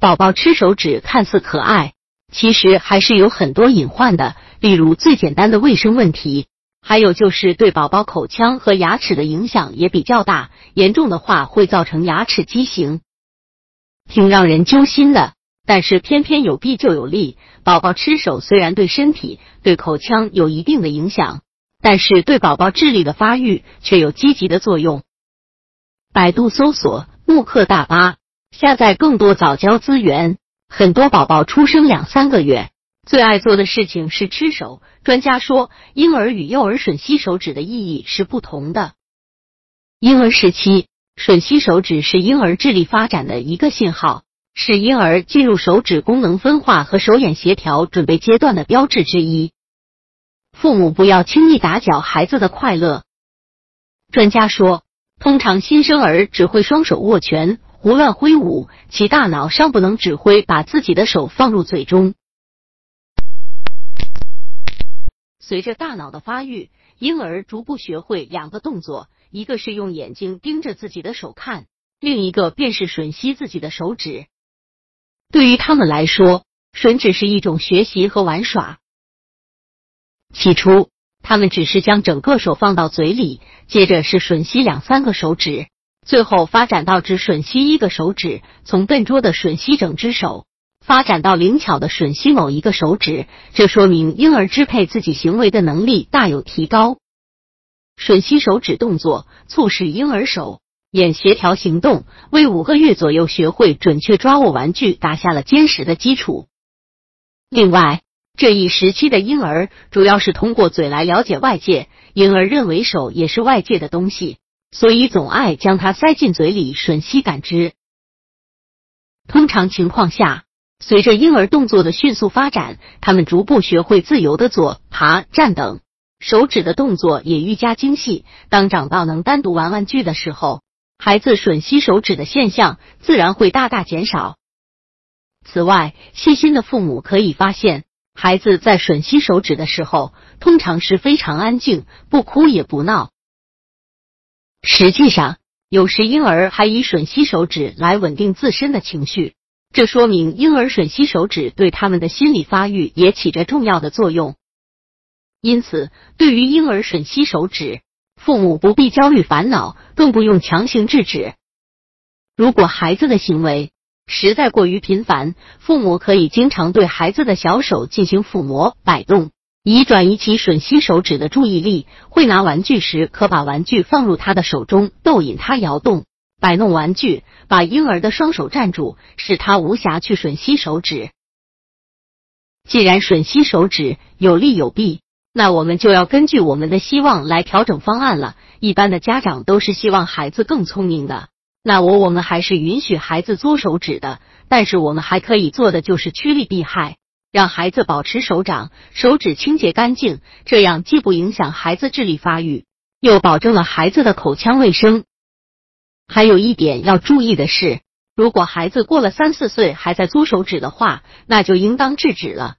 宝宝吃手指看似可爱，其实还是有很多隐患的，例如最简单的卫生问题，还有就是对宝宝口腔和牙齿的影响也比较大，严重的话会造成牙齿畸形，挺让人揪心的。但是偏偏有弊就有利，宝宝吃手虽然对身体、对口腔有一定的影响，但是对宝宝智力的发育却有积极的作用。百度搜索慕课大巴，下载更多早教资源。很多宝宝出生两三个月，最爱做的事情是吃手。专家说，婴儿与幼儿吮吸手指的意义是不同的。婴儿时期吮吸手指是婴儿智力发展的一个信号，是婴儿进入手指功能分化和手眼协调准备阶段的标志之一。父母不要轻易打搅孩子的快乐。专家说。通常新生儿只会双手握拳、胡乱挥舞，其大脑尚不能指挥把自己的手放入嘴中。随着大脑的发育，婴儿逐步学会两个动作，一个是用眼睛盯着自己的手看，另一个便是吮吸自己的手指。对于他们来说，吮指是一种学习和玩耍。起初。他们只是将整个手放到嘴里，接着是吮吸两三个手指，最后发展到只吮吸一个手指，从笨拙的吮吸整只手，发展到灵巧的吮吸某一个手指。这说明婴儿支配自己行为的能力大有提高。吮吸手指动作促使婴儿手眼协调行动，为五个月左右学会准确抓握玩具打下了坚实的基础。另外，这一时期的婴儿主要是通过嘴来了解外界，婴儿认为手也是外界的东西，所以总爱将它塞进嘴里吮吸感知。通常情况下，随着婴儿动作的迅速发展，他们逐步学会自由的坐、爬、站等，手指的动作也愈加精细。当长到能单独玩玩具的时候，孩子吮吸手指的现象自然会大大减少。此外，细心的父母可以发现。孩子在吮吸手指的时候，通常是非常安静，不哭也不闹。实际上，有时婴儿还以吮吸手指来稳定自身的情绪，这说明婴儿吮吸手指对他们的心理发育也起着重要的作用。因此，对于婴儿吮吸手指，父母不必焦虑烦恼，更不用强行制止。如果孩子的行为，实在过于频繁，父母可以经常对孩子的小手进行抚摸、摆动，以转移其吮吸手指的注意力。会拿玩具时，可把玩具放入他的手中，逗引他摇动、摆弄玩具，把婴儿的双手站住，使他无暇去吮吸手指。既然吮吸手指有利有弊，那我们就要根据我们的希望来调整方案了。一般的家长都是希望孩子更聪明的。那我我们还是允许孩子嘬手指的，但是我们还可以做的就是趋利避害，让孩子保持手掌、手指清洁干净，这样既不影响孩子智力发育，又保证了孩子的口腔卫生。还有一点要注意的是，如果孩子过了三四岁还在嘬手指的话，那就应当制止了。